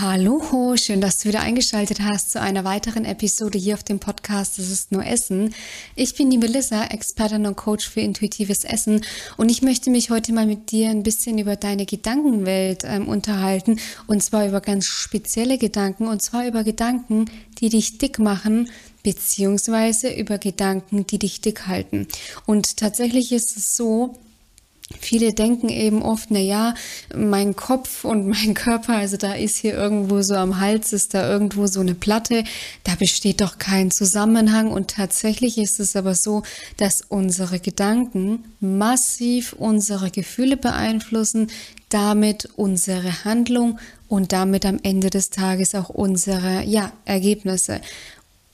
Hallo, schön, dass du wieder eingeschaltet hast zu einer weiteren Episode hier auf dem Podcast Das ist nur Essen. Ich bin die Melissa, Expertin und Coach für intuitives Essen und ich möchte mich heute mal mit dir ein bisschen über deine Gedankenwelt ähm, unterhalten und zwar über ganz spezielle Gedanken und zwar über Gedanken, die dich dick machen beziehungsweise über Gedanken, die dich dick halten. Und tatsächlich ist es so, Viele denken eben oft, na ja, mein Kopf und mein Körper, also da ist hier irgendwo so am Hals, ist da irgendwo so eine Platte, da besteht doch kein Zusammenhang. Und tatsächlich ist es aber so, dass unsere Gedanken massiv unsere Gefühle beeinflussen, damit unsere Handlung und damit am Ende des Tages auch unsere ja, Ergebnisse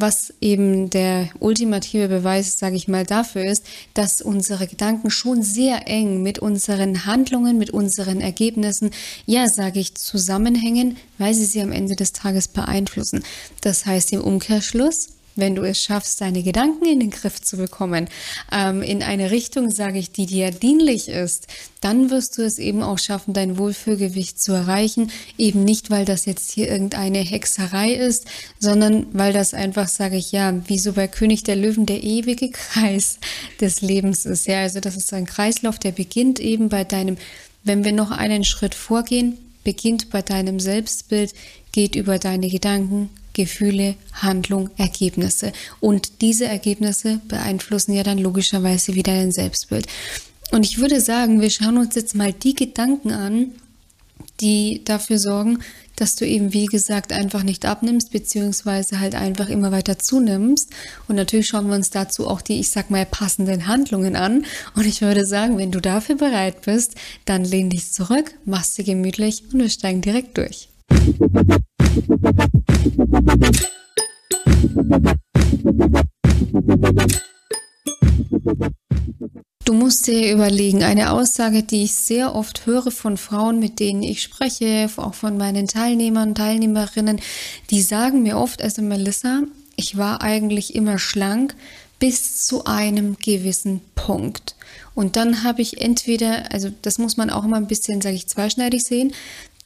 was eben der ultimative Beweis, sage ich mal, dafür ist, dass unsere Gedanken schon sehr eng mit unseren Handlungen, mit unseren Ergebnissen, ja, sage ich, zusammenhängen, weil sie sie am Ende des Tages beeinflussen. Das heißt im Umkehrschluss, wenn du es schaffst, deine Gedanken in den Griff zu bekommen, ähm, in eine Richtung, sage ich, die dir dienlich ist, dann wirst du es eben auch schaffen, dein Wohlfühlgewicht zu erreichen. Eben nicht, weil das jetzt hier irgendeine Hexerei ist, sondern weil das einfach, sage ich, ja, wie so bei König der Löwen der ewige Kreis des Lebens ist. Ja, also das ist ein Kreislauf, der beginnt eben bei deinem, wenn wir noch einen Schritt vorgehen, beginnt bei deinem Selbstbild, geht über deine Gedanken, Gefühle, Handlung, Ergebnisse. Und diese Ergebnisse beeinflussen ja dann logischerweise wieder dein Selbstbild. Und ich würde sagen, wir schauen uns jetzt mal die Gedanken an, die dafür sorgen, dass du eben, wie gesagt, einfach nicht abnimmst, beziehungsweise halt einfach immer weiter zunimmst. Und natürlich schauen wir uns dazu auch die, ich sag mal, passenden Handlungen an. Und ich würde sagen, wenn du dafür bereit bist, dann lehn dich zurück, mach's dir gemütlich und wir steigen direkt durch. Du musst dir überlegen, eine Aussage, die ich sehr oft höre von Frauen, mit denen ich spreche, auch von meinen Teilnehmern, Teilnehmerinnen, die sagen mir oft, also Melissa, ich war eigentlich immer schlank bis zu einem gewissen Punkt. Und dann habe ich entweder, also das muss man auch immer ein bisschen, sage ich, zweischneidig sehen,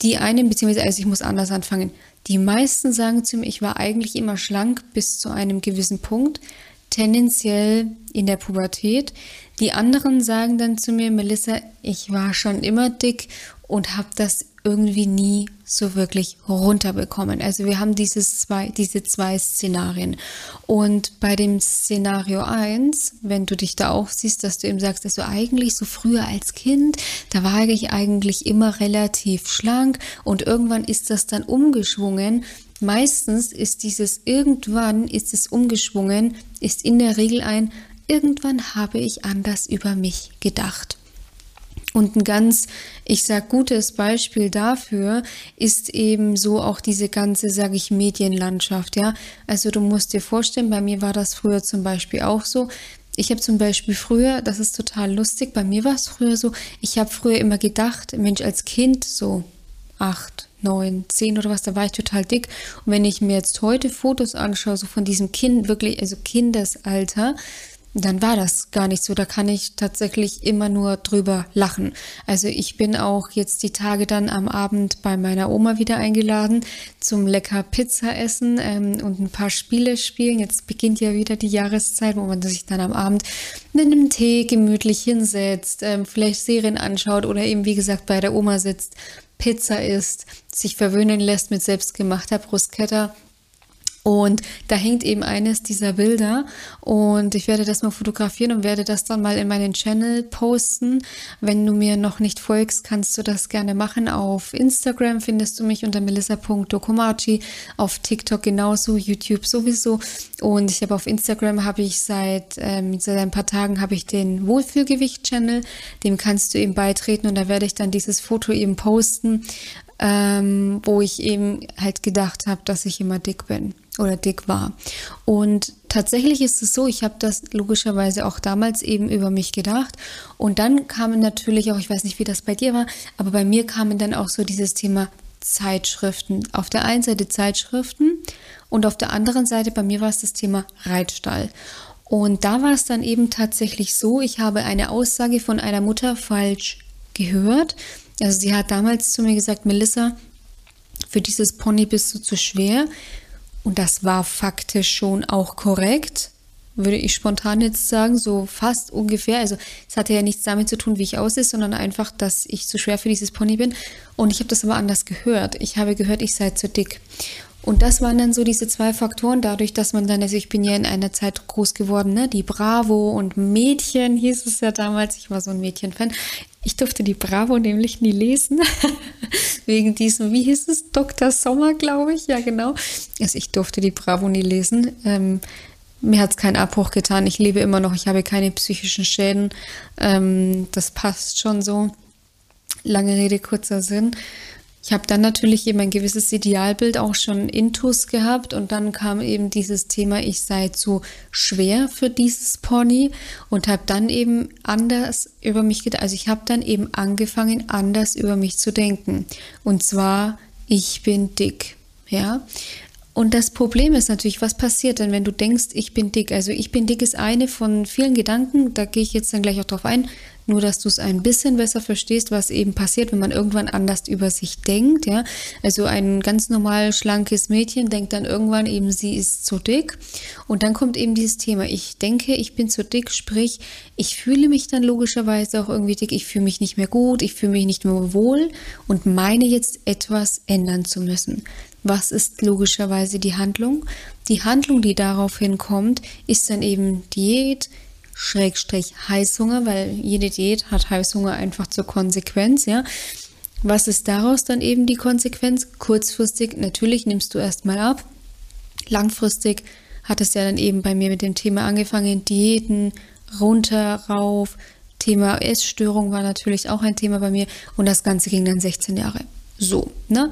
die einen, beziehungsweise also ich muss anders anfangen. Die meisten sagen zu mir, ich war eigentlich immer schlank bis zu einem gewissen Punkt, tendenziell in der Pubertät. Die anderen sagen dann zu mir, Melissa, ich war schon immer dick und habe das irgendwie nie so wirklich runterbekommen. Also wir haben dieses zwei, diese zwei Szenarien. Und bei dem Szenario 1, wenn du dich da auch siehst, dass du eben sagst, du eigentlich so früher als Kind, da war ich eigentlich immer relativ schlank und irgendwann ist das dann umgeschwungen. Meistens ist dieses irgendwann ist es umgeschwungen, ist in der Regel ein irgendwann habe ich anders über mich gedacht. Und ein ganz, ich sag, gutes Beispiel dafür ist eben so auch diese ganze, sage ich, Medienlandschaft, ja. Also du musst dir vorstellen, bei mir war das früher zum Beispiel auch so. Ich habe zum Beispiel früher, das ist total lustig, bei mir war es früher so, ich habe früher immer gedacht, Mensch, als Kind so acht, neun, zehn oder was, da war ich total dick. Und wenn ich mir jetzt heute Fotos anschaue, so von diesem Kind, wirklich, also Kindesalter, dann war das gar nicht so. Da kann ich tatsächlich immer nur drüber lachen. Also ich bin auch jetzt die Tage dann am Abend bei meiner Oma wieder eingeladen zum lecker Pizza essen ähm, und ein paar Spiele spielen. Jetzt beginnt ja wieder die Jahreszeit, wo man sich dann am Abend mit einem Tee gemütlich hinsetzt, ähm, vielleicht Serien anschaut oder eben wie gesagt bei der Oma sitzt, Pizza isst, sich verwöhnen lässt mit selbstgemachter Bruschetta und da hängt eben eines dieser Bilder und ich werde das mal fotografieren und werde das dann mal in meinen Channel posten. Wenn du mir noch nicht folgst, kannst du das gerne machen. Auf Instagram findest du mich unter melissa.dokomachi, auf TikTok genauso, YouTube sowieso. Und ich habe auf Instagram habe ich seit, ähm, seit ein paar Tagen habe ich den Wohlfühlgewicht-Channel. Dem kannst du eben beitreten und da werde ich dann dieses Foto eben posten, ähm, wo ich eben halt gedacht habe, dass ich immer dick bin oder dick war. Und tatsächlich ist es so, ich habe das logischerweise auch damals eben über mich gedacht. Und dann kamen natürlich auch, ich weiß nicht, wie das bei dir war, aber bei mir kamen dann auch so dieses Thema Zeitschriften. Auf der einen Seite Zeitschriften und auf der anderen Seite bei mir war es das Thema Reitstall. Und da war es dann eben tatsächlich so, ich habe eine Aussage von einer Mutter falsch gehört. Also sie hat damals zu mir gesagt, Melissa, für dieses Pony bist du zu schwer. Und das war faktisch schon auch korrekt, würde ich spontan jetzt sagen, so fast ungefähr. Also es hatte ja nichts damit zu tun, wie ich aussehe, sondern einfach, dass ich zu schwer für dieses Pony bin. Und ich habe das aber anders gehört. Ich habe gehört, ich sei zu dick. Und das waren dann so diese zwei Faktoren, dadurch, dass man dann, also ich bin ja in einer Zeit groß geworden, ne? Die Bravo und Mädchen hieß es ja damals. Ich war so ein Mädchenfan. Ich durfte die Bravo nämlich nie lesen. Wegen diesem, wie hieß es? Dr. Sommer, glaube ich. Ja, genau. Also ich durfte die Bravo nie lesen. Ähm, mir hat es keinen Abbruch getan. Ich lebe immer noch. Ich habe keine psychischen Schäden. Ähm, das passt schon so. Lange Rede, kurzer Sinn. Ich habe dann natürlich eben ein gewisses Idealbild auch schon intus gehabt und dann kam eben dieses Thema, ich sei zu schwer für dieses Pony und habe dann eben anders über mich gedacht. Also ich habe dann eben angefangen, anders über mich zu denken. Und zwar, ich bin dick. Ja, und das Problem ist natürlich, was passiert denn, wenn du denkst, ich bin dick? Also ich bin dick ist eine von vielen Gedanken, da gehe ich jetzt dann gleich auch drauf ein, nur dass du es ein bisschen besser verstehst, was eben passiert, wenn man irgendwann anders über sich denkt, ja. Also ein ganz normal schlankes Mädchen denkt dann irgendwann eben, sie ist zu dick. Und dann kommt eben dieses Thema, ich denke, ich bin zu dick, sprich, ich fühle mich dann logischerweise auch irgendwie dick, ich fühle mich nicht mehr gut, ich fühle mich nicht mehr wohl und meine jetzt etwas ändern zu müssen. Was ist logischerweise die Handlung? Die Handlung, die daraufhin kommt, ist dann eben Diät, Schrägstrich Heißhunger, weil jede Diät hat Heißhunger einfach zur Konsequenz, ja. Was ist daraus dann eben die Konsequenz? Kurzfristig, natürlich nimmst du erstmal ab. Langfristig hat es ja dann eben bei mir mit dem Thema angefangen, Diäten, runter, rauf. Thema Essstörung war natürlich auch ein Thema bei mir und das Ganze ging dann 16 Jahre. So, ne?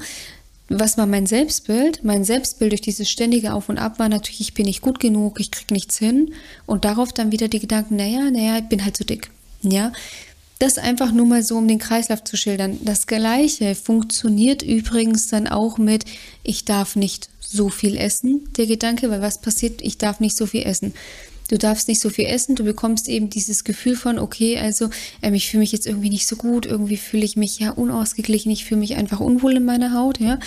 Was war mein Selbstbild? Mein Selbstbild durch dieses ständige Auf und Ab war natürlich, ich bin nicht gut genug, ich krieg nichts hin. Und darauf dann wieder die Gedanken, naja, naja, ich bin halt zu dick. Ja, das einfach nur mal so, um den Kreislauf zu schildern. Das Gleiche funktioniert übrigens dann auch mit, ich darf nicht so viel essen, der Gedanke, weil was passiert, ich darf nicht so viel essen du darfst nicht so viel essen, du bekommst eben dieses Gefühl von, okay, also ähm, ich fühle mich jetzt irgendwie nicht so gut, irgendwie fühle ich mich ja unausgeglichen, ich fühle mich einfach unwohl in meiner Haut, ja.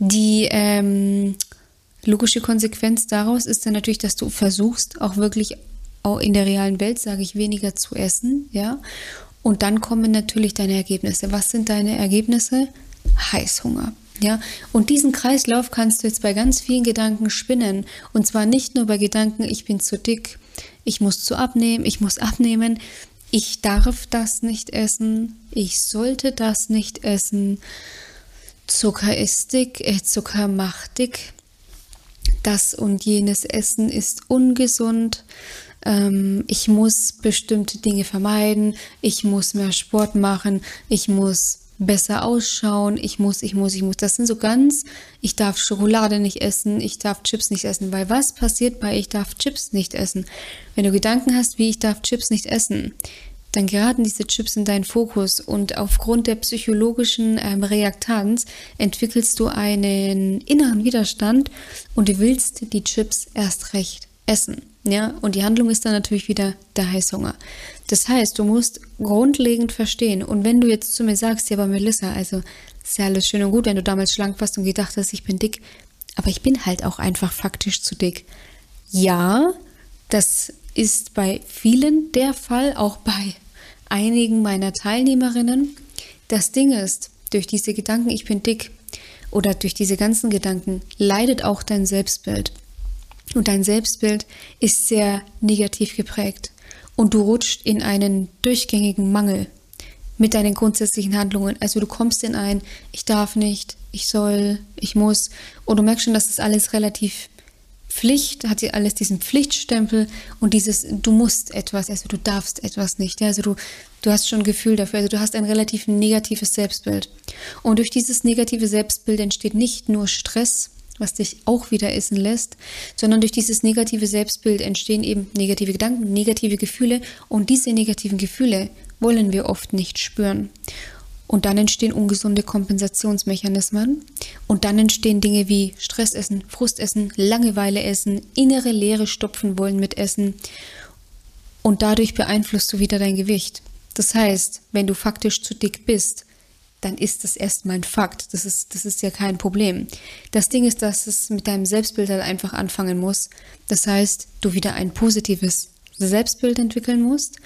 Die ähm, logische Konsequenz daraus ist dann natürlich, dass du versuchst, auch wirklich auch in der realen Welt, sage ich, weniger zu essen, ja. Und dann kommen natürlich deine Ergebnisse. Was sind deine Ergebnisse? Heißhunger. Ja, und diesen Kreislauf kannst du jetzt bei ganz vielen Gedanken spinnen. Und zwar nicht nur bei Gedanken, ich bin zu dick, ich muss zu abnehmen, ich muss abnehmen, ich darf das nicht essen, ich sollte das nicht essen, Zucker ist dick, äh, Zucker macht dick, das und jenes Essen ist ungesund, ähm, ich muss bestimmte Dinge vermeiden, ich muss mehr Sport machen, ich muss besser ausschauen, ich muss, ich muss, ich muss. Das sind so ganz, ich darf Schokolade nicht essen, ich darf Chips nicht essen, weil was passiert bei ich darf Chips nicht essen? Wenn du Gedanken hast, wie ich darf Chips nicht essen, dann geraten diese Chips in deinen Fokus und aufgrund der psychologischen ähm, Reaktanz entwickelst du einen inneren Widerstand und du willst die Chips erst recht essen. Ja, und die Handlung ist dann natürlich wieder der Heißhunger. Das heißt, du musst grundlegend verstehen. Und wenn du jetzt zu mir sagst, ja, aber Melissa, also ist ja alles schön und gut, wenn du damals schlank warst und gedacht hast, ich bin dick, aber ich bin halt auch einfach faktisch zu dick. Ja, das ist bei vielen der Fall, auch bei einigen meiner Teilnehmerinnen. Das Ding ist, durch diese Gedanken, ich bin dick, oder durch diese ganzen Gedanken leidet auch dein Selbstbild. Und dein Selbstbild ist sehr negativ geprägt. Und du rutscht in einen durchgängigen Mangel mit deinen grundsätzlichen Handlungen. Also du kommst in ein, ich darf nicht, ich soll, ich muss. Und du merkst schon, dass das alles relativ Pflicht, hat sie alles diesen Pflichtstempel und dieses, du musst etwas, also du darfst etwas nicht. Also du, du hast schon ein Gefühl dafür, also du hast ein relativ negatives Selbstbild. Und durch dieses negative Selbstbild entsteht nicht nur Stress, was dich auch wieder essen lässt, sondern durch dieses negative Selbstbild entstehen eben negative Gedanken, negative Gefühle und diese negativen Gefühle wollen wir oft nicht spüren. Und dann entstehen ungesunde Kompensationsmechanismen und dann entstehen Dinge wie Stressessen, Frustessen, Langeweile essen, innere Leere stopfen wollen mit Essen und dadurch beeinflusst du wieder dein Gewicht. Das heißt, wenn du faktisch zu dick bist, dann ist das erstmal ein Fakt. Das ist, das ist ja kein Problem. Das Ding ist, dass es mit deinem Selbstbild halt einfach anfangen muss. Das heißt, du wieder ein positives Selbstbild entwickeln musst.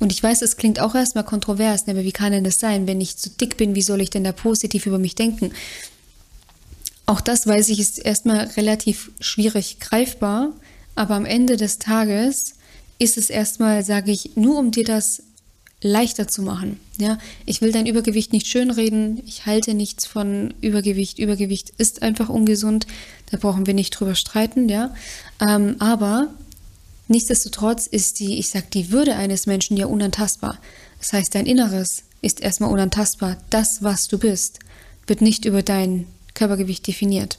Und ich weiß, es klingt auch erstmal kontrovers, ne, aber wie kann denn das sein? Wenn ich zu dick bin, wie soll ich denn da positiv über mich denken? Auch das weiß ich, ist erstmal relativ schwierig greifbar, aber am Ende des Tages ist es erstmal, sage ich, nur um dir das leichter zu machen. Ja, ich will dein Übergewicht nicht schönreden. Ich halte nichts von Übergewicht. Übergewicht ist einfach ungesund. Da brauchen wir nicht drüber streiten. Ja, ähm, aber nichtsdestotrotz ist die, ich sag, die Würde eines Menschen ja unantastbar. Das heißt, dein Inneres ist erstmal unantastbar. Das, was du bist, wird nicht über dein Körpergewicht definiert.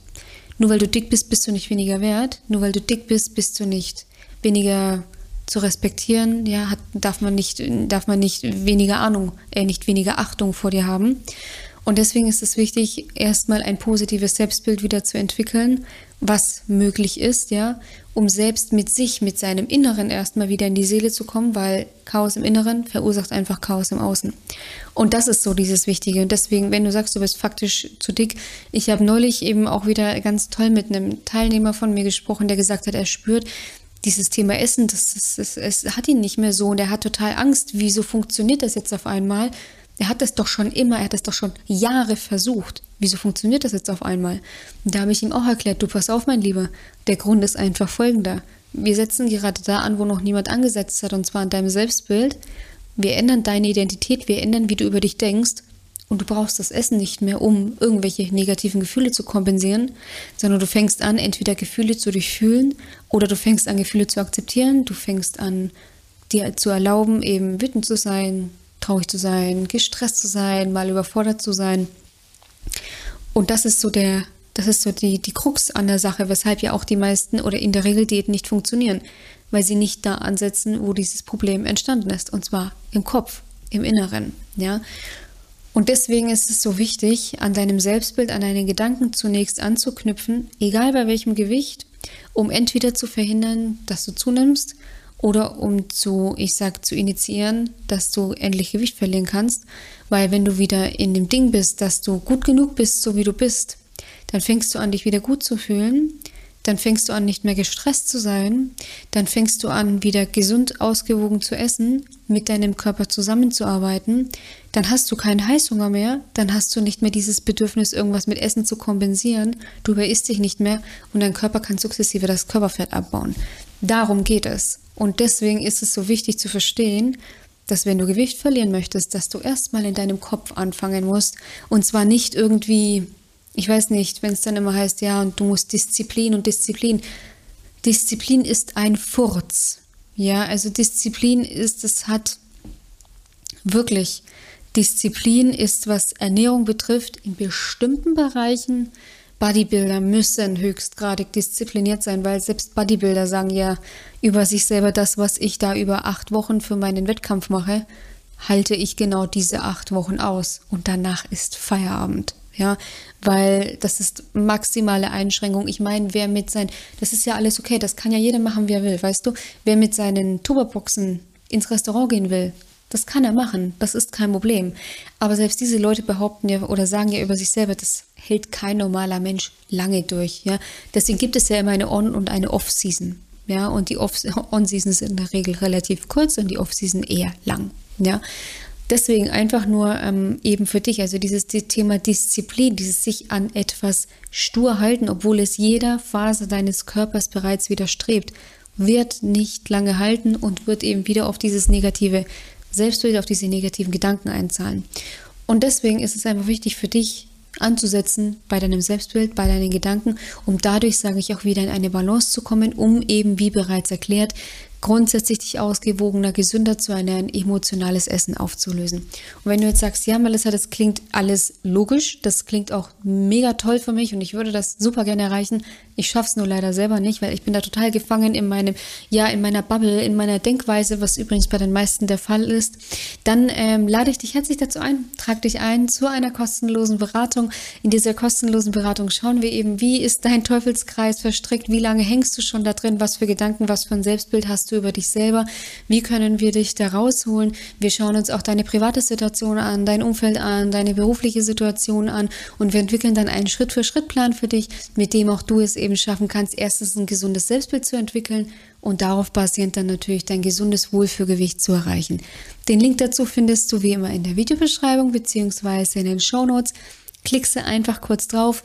Nur weil du dick bist, bist du nicht weniger wert. Nur weil du dick bist, bist du nicht weniger zu respektieren, ja, hat, darf man nicht, darf man nicht weniger Ahnung, äh, nicht weniger Achtung vor dir haben. Und deswegen ist es wichtig, erstmal ein positives Selbstbild wieder zu entwickeln, was möglich ist, ja, um selbst mit sich, mit seinem Inneren erstmal wieder in die Seele zu kommen, weil Chaos im Inneren verursacht einfach Chaos im Außen. Und das ist so dieses Wichtige. Und deswegen, wenn du sagst, du bist faktisch zu dick, ich habe neulich eben auch wieder ganz toll mit einem Teilnehmer von mir gesprochen, der gesagt hat, er spürt, dieses Thema Essen, das, das, das, es hat ihn nicht mehr so und er hat total Angst, wieso funktioniert das jetzt auf einmal? Er hat das doch schon immer, er hat das doch schon Jahre versucht. Wieso funktioniert das jetzt auf einmal? Da habe ich ihm auch erklärt, du pass auf, mein Lieber, der Grund ist einfach folgender. Wir setzen gerade da an, wo noch niemand angesetzt hat, und zwar an deinem Selbstbild. Wir ändern deine Identität, wir ändern, wie du über dich denkst und du brauchst das Essen nicht mehr, um irgendwelche negativen Gefühle zu kompensieren, sondern du fängst an, entweder Gefühle zu durchfühlen oder du fängst an, Gefühle zu akzeptieren. Du fängst an, dir zu erlauben, eben wütend zu sein, traurig zu sein, gestresst zu sein, mal überfordert zu sein. Und das ist so der, das ist so die, die Krux an der Sache, weshalb ja auch die meisten oder in der Regel Diäten nicht funktionieren, weil sie nicht da ansetzen, wo dieses Problem entstanden ist, und zwar im Kopf, im Inneren, ja. Und deswegen ist es so wichtig, an deinem Selbstbild, an deinen Gedanken zunächst anzuknüpfen, egal bei welchem Gewicht, um entweder zu verhindern, dass du zunimmst oder um zu, ich sag, zu initiieren, dass du endlich Gewicht verlieren kannst. Weil wenn du wieder in dem Ding bist, dass du gut genug bist, so wie du bist, dann fängst du an, dich wieder gut zu fühlen dann fängst du an, nicht mehr gestresst zu sein, dann fängst du an, wieder gesund ausgewogen zu essen, mit deinem Körper zusammenzuarbeiten, dann hast du keinen Heißhunger mehr, dann hast du nicht mehr dieses Bedürfnis, irgendwas mit Essen zu kompensieren, du überisst dich nicht mehr und dein Körper kann sukzessive das Körperfett abbauen. Darum geht es. Und deswegen ist es so wichtig zu verstehen, dass wenn du Gewicht verlieren möchtest, dass du erstmal in deinem Kopf anfangen musst. Und zwar nicht irgendwie ich weiß nicht, wenn es dann immer heißt, ja, und du musst Disziplin und Disziplin. Disziplin ist ein Furz. Ja, also Disziplin ist, es hat wirklich, Disziplin ist, was Ernährung betrifft, in bestimmten Bereichen. Bodybuilder müssen höchstgradig diszipliniert sein, weil selbst Bodybuilder sagen ja über sich selber, das, was ich da über acht Wochen für meinen Wettkampf mache, halte ich genau diese acht Wochen aus und danach ist Feierabend ja, weil das ist maximale Einschränkung. Ich meine, wer mit sein, das ist ja alles okay, das kann ja jeder machen, wie er will, weißt du? Wer mit seinen Tupperboxen ins Restaurant gehen will, das kann er machen, das ist kein Problem. Aber selbst diese Leute behaupten ja oder sagen ja über sich selber, das hält kein normaler Mensch lange durch, ja. Deswegen gibt es ja immer eine On- und eine Off-Season, ja. Und die On-Season sind in der Regel relativ kurz und die Off-Season eher lang, ja. Deswegen einfach nur ähm, eben für dich, also dieses Thema Disziplin, dieses sich an etwas stur halten, obwohl es jeder Phase deines Körpers bereits widerstrebt, wird nicht lange halten und wird eben wieder auf dieses negative Selbstbild, auf diese negativen Gedanken einzahlen. Und deswegen ist es einfach wichtig für dich, anzusetzen bei deinem Selbstbild, bei deinen Gedanken, um dadurch, sage ich, auch wieder in eine Balance zu kommen, um eben, wie bereits erklärt, grundsätzlich dich ausgewogener, gesünder zu ernähren, emotionales Essen aufzulösen. Und wenn du jetzt sagst, ja, Melissa, das klingt alles logisch, das klingt auch mega toll für mich und ich würde das super gerne erreichen, ich schaffe es nur leider selber nicht, weil ich bin da total gefangen in meinem, ja, in meiner Bubble, in meiner Denkweise, was übrigens bei den meisten der Fall ist, dann ähm, lade ich dich herzlich dazu ein, trag dich ein zu einer kostenlosen Beratung. In dieser kostenlosen Beratung schauen wir eben, wie ist dein Teufelskreis verstrickt, wie lange hängst du schon da drin, was für Gedanken, was für ein Selbstbild hast du über dich selber? Wie können wir dich da rausholen? Wir schauen uns auch deine private Situation an, dein Umfeld an, deine berufliche Situation an und wir entwickeln dann einen Schritt-für-Schritt-Plan für dich, mit dem auch du es eben schaffen kannst, erstens ein gesundes Selbstbild zu entwickeln und darauf basierend dann natürlich dein gesundes Wohlfühlgewicht zu erreichen. Den Link dazu findest du wie immer in der Videobeschreibung bzw. in den Show Notes. Klickse einfach kurz drauf,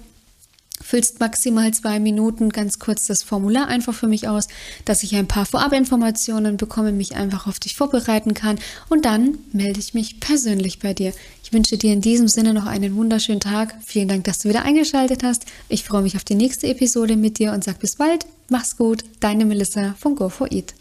füllst maximal zwei Minuten ganz kurz das Formular einfach für mich aus, dass ich ein paar Vorabinformationen bekomme, mich einfach auf dich vorbereiten kann und dann melde ich mich persönlich bei dir. Ich wünsche dir in diesem Sinne noch einen wunderschönen Tag. Vielen Dank, dass du wieder eingeschaltet hast. Ich freue mich auf die nächste Episode mit dir und sag bis bald. Mach's gut. Deine Melissa von Go4Eat.